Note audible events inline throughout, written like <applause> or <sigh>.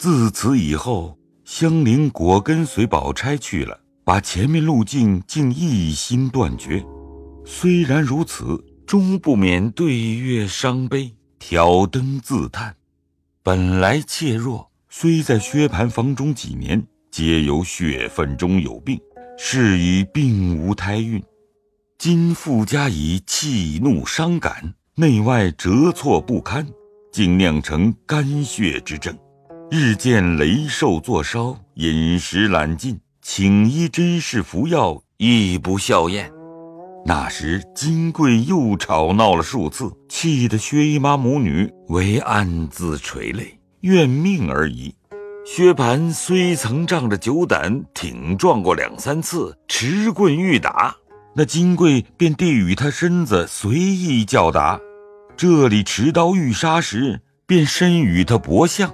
自此以后，香菱果跟随宝钗去了，把前面路径竟一心断绝。虽然如此，终不免对月伤悲，挑灯自叹。本来怯弱，虽在薛蟠房中几年，皆由血分中有病，是以并无胎孕。今复加以气怒伤感，内外折挫不堪，竟酿成肝血之症。日渐雷瘦作烧，饮食懒进，请医甄氏服药亦不效验。那时金贵又吵闹了数次，气得薛姨妈母女为暗自垂泪，怨命而已。薛蟠虽曾仗着酒胆挺撞过两三次，持棍欲打。那金贵便递与他身子，随意叫打。这里持刀欲杀时，便伸与他搏相。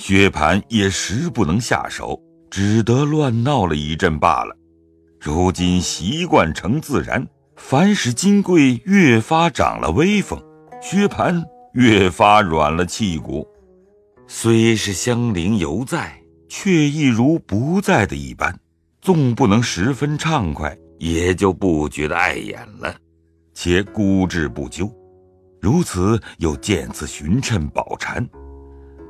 薛蟠也实不能下手，只得乱闹了一阵罢了。如今习惯成自然，反使金贵越发长了威风，薛蟠越发软了气骨。虽是香菱犹在，却亦如不在的一般，纵不能十分畅快。也就不觉得碍眼了，且孤志不究。如此又见次寻趁宝蟾，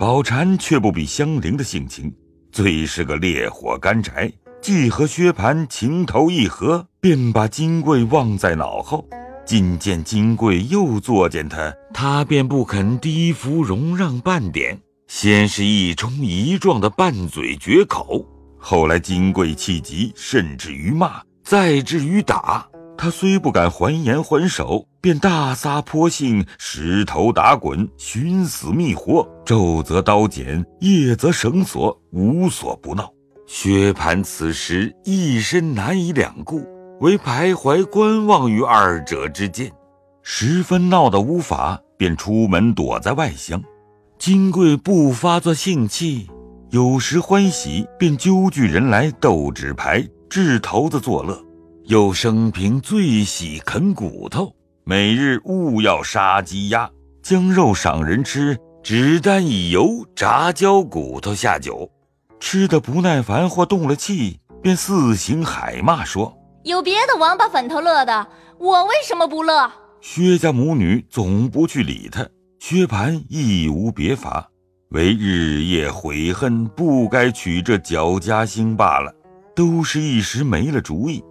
宝蟾却不比香菱的性情，最是个烈火干柴。既和薛蟠情投意合，便把金贵忘在脑后。今见金贵又作践他，他便不肯低服容让半点。先是一冲一撞的拌嘴绝口，后来金贵气急，甚至于骂。再至于打他，虽不敢还言还手，便大撒泼性，石头打滚，寻死觅活，昼则刀剪，夜则绳索，无所不闹。薛蟠此时一身难以两顾，唯徘徊观望于二者之间，十分闹得无法，便出门躲在外厢。金贵不发作性气，有时欢喜，便揪聚人来斗纸牌。掷骰子作乐，又生平最喜啃骨头，每日务要杀鸡鸭，将肉赏人吃，只单以油炸焦骨头下酒，吃的不耐烦或动了气，便四行海骂说：“有别的王八粉头乐的，我为什么不乐？”薛家母女总不去理他，薛蟠亦无别法，唯日夜悔恨不该娶这脚家星罢了。都是一时没了主意，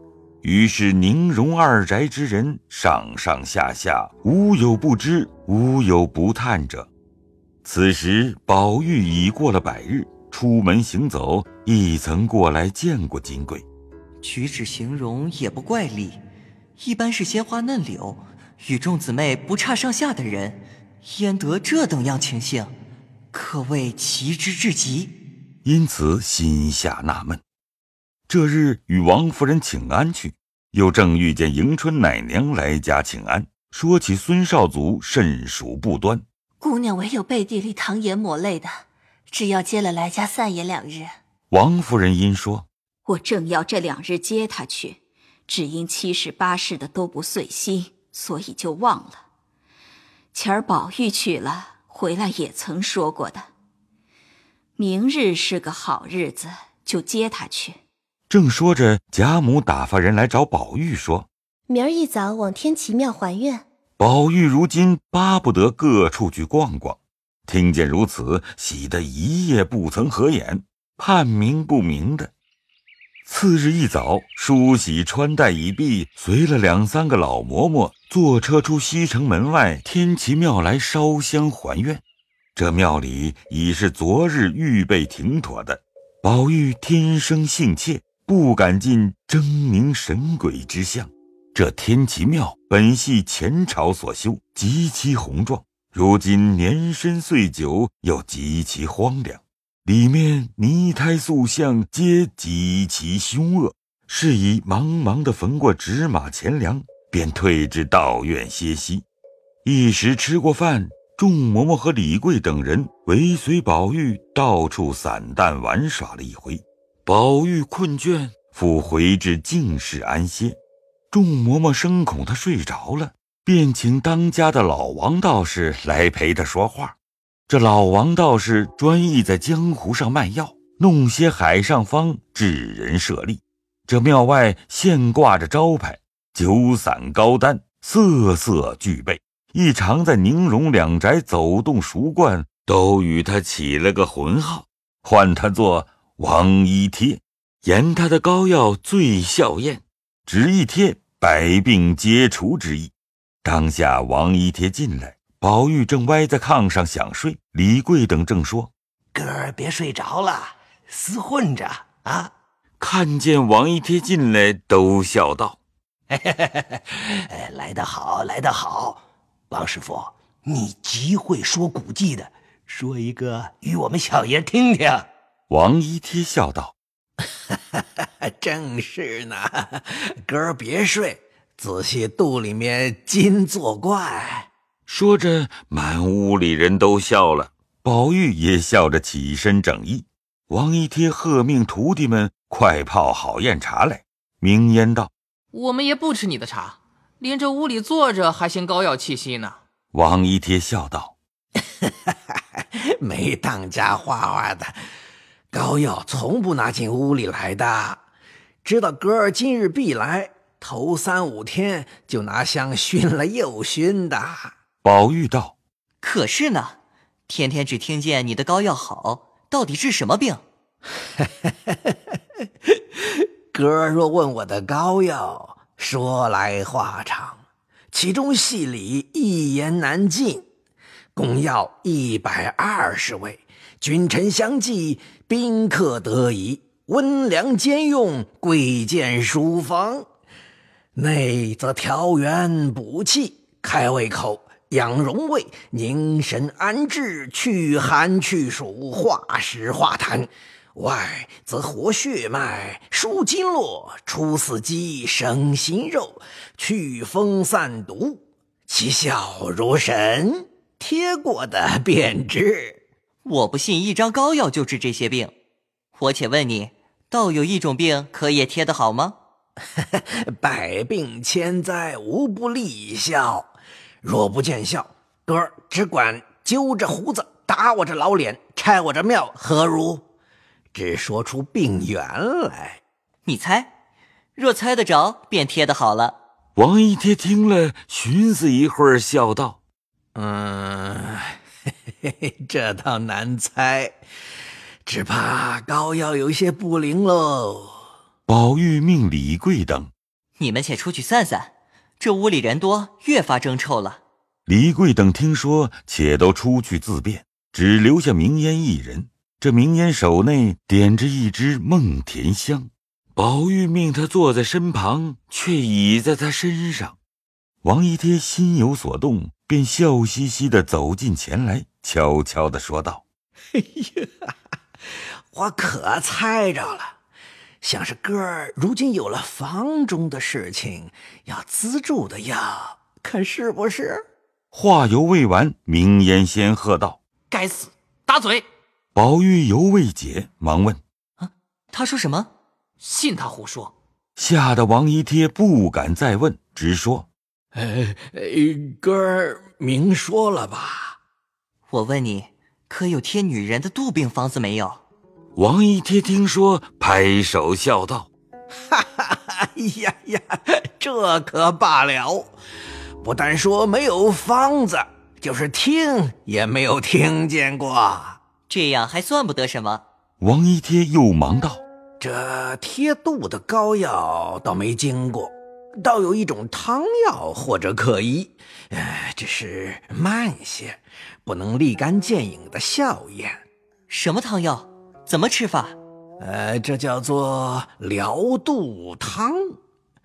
于是宁荣二宅之人上上下下无有不知，无有不叹者。此时宝玉已过了百日，出门行走，亦曾过来见过金贵，举止形容也不怪丽，一般是鲜花嫩柳，与众姊妹不差上下的人，焉得这等样情形？可谓奇之至极。因此心下纳闷。这日与王夫人请安去，又正遇见迎春奶娘来家请安，说起孙少祖甚属不端。姑娘唯有背地里淌眼抹泪的，只要接了来家散言两日。王夫人因说：“我正要这两日接他去，只因七事八事的都不遂心，所以就忘了。前儿宝玉去了，回来也曾说过的。明日是个好日子，就接他去。”正说着，贾母打发人来找宝玉，说：“明儿一早往天齐庙还愿。”宝玉如今巴不得各处去逛逛，听见如此，喜得一夜不曾合眼，盼明不明的。次日一早，梳洗穿戴已毕，随了两三个老嬷嬷坐车出西城门外天齐庙来烧香还愿。这庙里已是昨日预备停妥的。宝玉天生性怯。不敢进狰狞神鬼之相。这天齐庙本系前朝所修，极其宏壮。如今年深岁久，又极其荒凉。里面泥胎塑像皆极其凶恶。是以茫茫的焚过纸马钱粮，便退至道院歇息。一时吃过饭，众嬷嬷和李贵等人尾随宝玉到处散淡玩耍了一回。宝玉困倦，复回至静室安歇。众嬷嬷生恐他睡着了，便请当家的老王道士来陪他说话。这老王道士专意在江湖上卖药，弄些海上方治人设利。这庙外现挂着招牌，酒散高丹，色色俱备。一常在宁荣两宅走动熟惯，都与他起了个浑号，唤他做王一贴，言他的膏药最效验，只一贴百病皆除之意。当下王一贴进来。宝玉正歪在炕上想睡，李贵等正说：“哥儿别睡着了，厮混着啊！”看见王一贴进来，都笑道：“ <laughs> 来得好，来得好！王师傅，你极会说古迹的，说一个与我们小爷听听。”王一贴笑道：“ <laughs> 正是呢，哥儿别睡，仔细肚里面金作怪。”说着，满屋里人都笑了，宝玉也笑着起身整衣。王一贴喝命徒弟们快泡好宴茶来。明烟道：“我们也不吃你的茶，连这屋里坐着还嫌膏药气息呢。”王一贴笑道：“ <laughs> 没当家画画的，膏药从不拿进屋里来的。知道哥儿今日必来，头三五天就拿香熏了又熏的。”宝玉道：“可是呢，天天只听见你的膏药好，到底治什么病？” <laughs> 哥儿若问我的膏药，说来话长，其中细理一言难尽。公药一百二十味，君臣相济，宾客得宜，温凉兼用，贵贱殊方。内则调元补气，开胃口。养荣胃，宁神安志，去寒去暑，化湿化痰；外则活血脉，舒经络，除死肌，生心肉，祛风散毒，其效如神。贴过的便知。我不信一张膏药就治这些病。我且问你，倒有一种病可也贴得好吗？<laughs> 百病千灾无不利效。若不见效，哥儿只管揪着胡子打我这老脸，拆我这庙，何如？只说出病源来，你猜。若猜得着，便贴得好了。王一贴听了，寻思一会儿，笑道：“嗯，<laughs> 这倒难猜，只怕膏药有些不灵喽。”宝玉命李贵等：“你们且出去散散。”这屋里人多，越发争臭了。李贵等听说，且都出去自便，只留下明烟一人。这明烟手内点着一支梦田香，宝玉命他坐在身旁，却倚在他身上。王一贴心有所动，便笑嘻嘻的走近前来，悄悄的说道：“哎呀，我可猜着了。”像是哥儿如今有了房中的事情要资助的要，可是不是？话犹未完，明烟先喝道：“该死，打嘴！”宝玉犹未解，忙问：“啊，他说什么？信他胡说！”吓得王一贴不敢再问，直说：“哎，哥儿明说了吧？我问你，可有贴女人的肚病方子没有？”王一贴听说，拍手笑道：“哈哈，哎呀呀，这可罢了！不但说没有方子，就是听也没有听见过。这样还算不得什么。”王一贴又忙道：“这贴肚的膏药倒没经过，倒有一种汤药或者可医，呃，只是慢些，不能立竿见影的效验。什么汤药？”怎么吃法？呃，这叫做疗肚汤，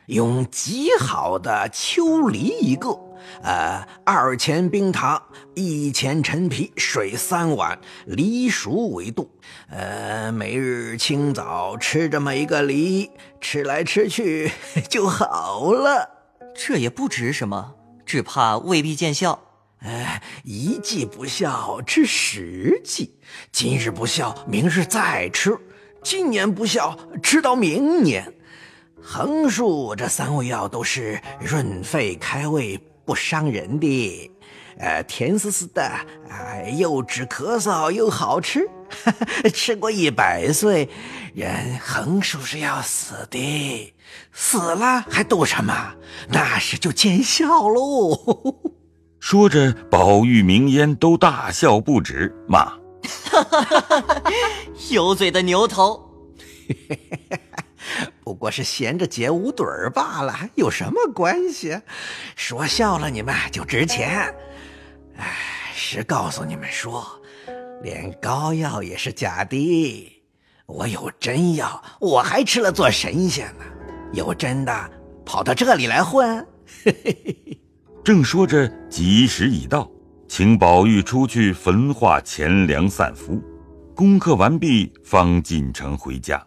用极好的秋梨一个，呃，二钱冰糖，一钱陈皮，水三碗，梨熟为度。呃，每日清早吃这么一个梨，吃来吃去 <laughs> 就好了。这也不值什么，只怕未必见效。哎，一剂不效，吃十剂；今日不效，明日再吃；今年不效，吃到明年。横竖这三味药都是润肺开胃，不伤人的。呃，甜丝丝的，啊，又止咳嗽又好吃，<laughs> 吃过一百岁，人横竖是要死的，死了还赌什么？那是就见笑喽。说着，宝玉、明烟都大笑不止，骂：<laughs> “有嘴的牛头！<laughs> 不过是闲着解五盹儿罢了，有什么关系？说笑了你们就值钱。哎，实告诉你们说，连膏药也是假的。我有真药，我还吃了做神仙呢。有真的，跑到这里来混。”嘿嘿嘿。正说着，吉时已到，请宝玉出去焚化钱粮散福，功课完毕，方进城回家。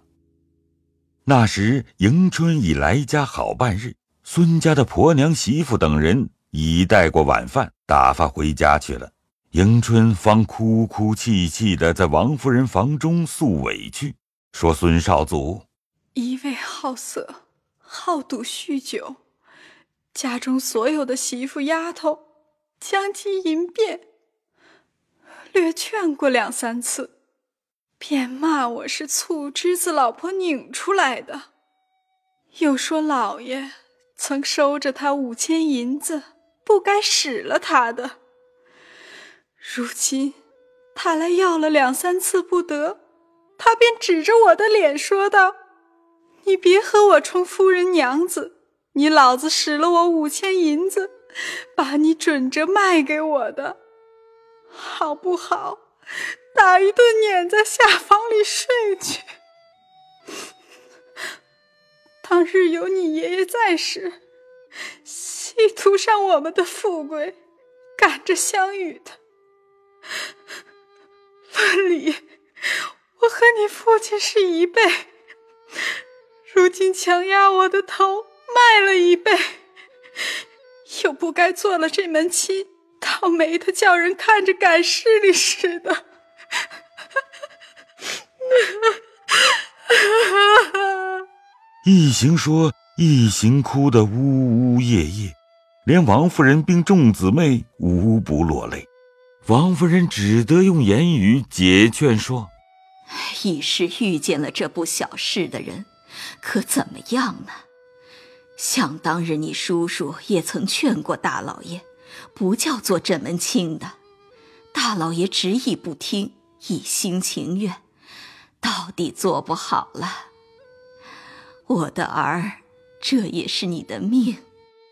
那时迎春已来家好半日，孙家的婆娘、媳妇等人已带过晚饭，打发回家去了。迎春方哭哭泣泣的在王夫人房中诉委屈，说：“孙少祖一味好色，好赌酗酒。”家中所有的媳妇丫头，将其淫变，略劝过两三次，便骂我是醋汁子老婆拧出来的，又说老爷曾收着他五千银子，不该使了他的。如今他来要了两三次不得，他便指着我的脸说道：“你别和我充夫人娘子。”你老子使了我五千银子，把你准着卖给我的，好不好？打一顿撵在下房里睡去。当日有你爷爷在时，细图上我们的富贵，赶着相遇的。论理，我和你父亲是一辈，如今强压我的头。卖了一辈，又不该做了这门亲，倒霉的叫人看着赶势利似的。<laughs> 一行说，一行哭得呜呜咽咽，连王夫人并众姊妹无不落泪。王夫人只得用言语解劝说：“一时遇见了这不小事的人，可怎么样呢？”想当日，你叔叔也曾劝过大老爷，不叫做这门亲的。大老爷执意不听，一心情愿，到底做不好了。我的儿，这也是你的命。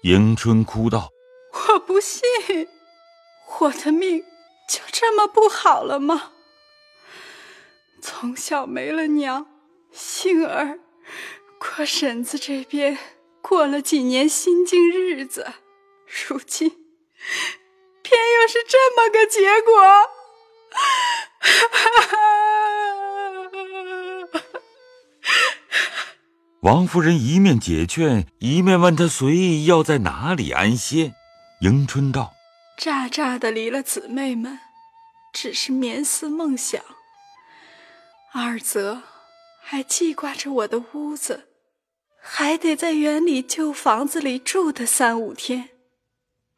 迎春哭道：“我不信，我的命就这么不好了吗？从小没了娘，幸而过婶子这边。”过了几年心境日子，如今偏又是这么个结果。王夫人一面解劝，一面问他随意要在哪里安歇。迎春道：“乍乍的离了姊妹们，只是眠思梦想；二则还记挂着我的屋子。”还得在园里旧房子里住的三五天，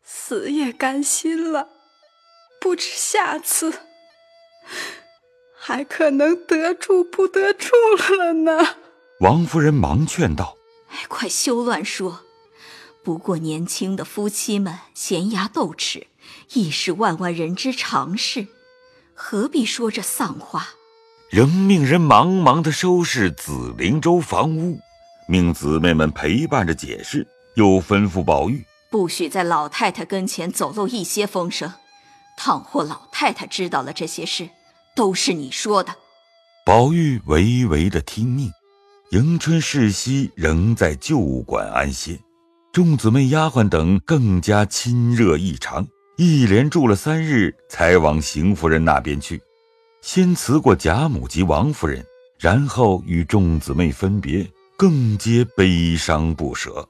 死也甘心了。不知下次还可能得住不得住了呢。王夫人忙劝道：“哎，快休乱说！不过年轻的夫妻们闲牙斗齿，亦是万万人之常事，何必说这丧话？”仍命人忙忙的收拾紫菱洲房屋。命姊妹们陪伴着解释，又吩咐宝玉不许在老太太跟前走漏一些风声。倘或老太太知道了这些事，都是你说的。宝玉唯唯的听命。迎春、世袭仍在旧馆安歇，众姊妹、丫鬟等更加亲热异常，一连住了三日，才往邢夫人那边去，先辞过贾母及王夫人，然后与众姊妹分别。更皆悲伤不舍，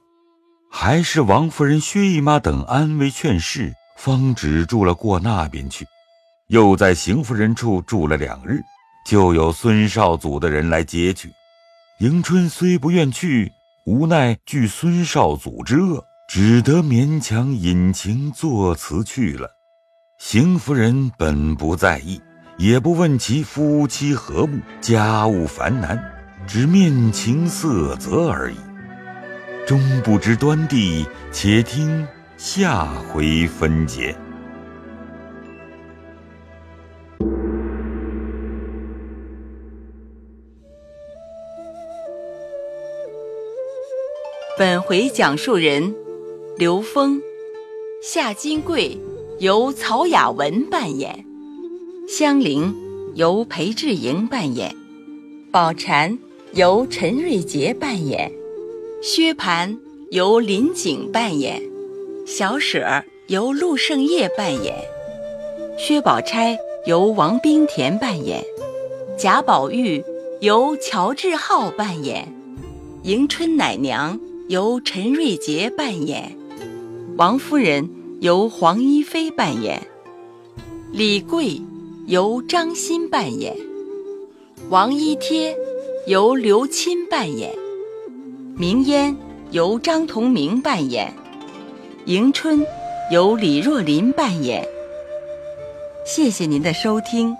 还是王夫人、薛姨妈等安慰劝示，方止住了过那边去。又在邢夫人处住了两日，就有孙少祖的人来接去。迎春虽不愿去，无奈惧孙少祖之恶，只得勉强引情作辞去了。邢夫人本不在意，也不问其夫妻和睦、家务繁难，只面情色泽而已。终不知端地，且听下回分解。本回讲述人刘峰，夏金桂由曹雅文扮演，香菱由裴志莹扮演，宝蟾由陈瑞杰扮演，薛蟠由林景扮演，小舍由陆胜业扮演，薛宝钗由王冰田扮演，贾宝玉由乔志浩扮演，迎春奶娘。由陈瑞杰扮演，王夫人由黄一飞扮演，李贵由张欣扮演，王一贴由刘钦扮演，明烟由张同明扮演，迎春由李若琳扮演。谢谢您的收听。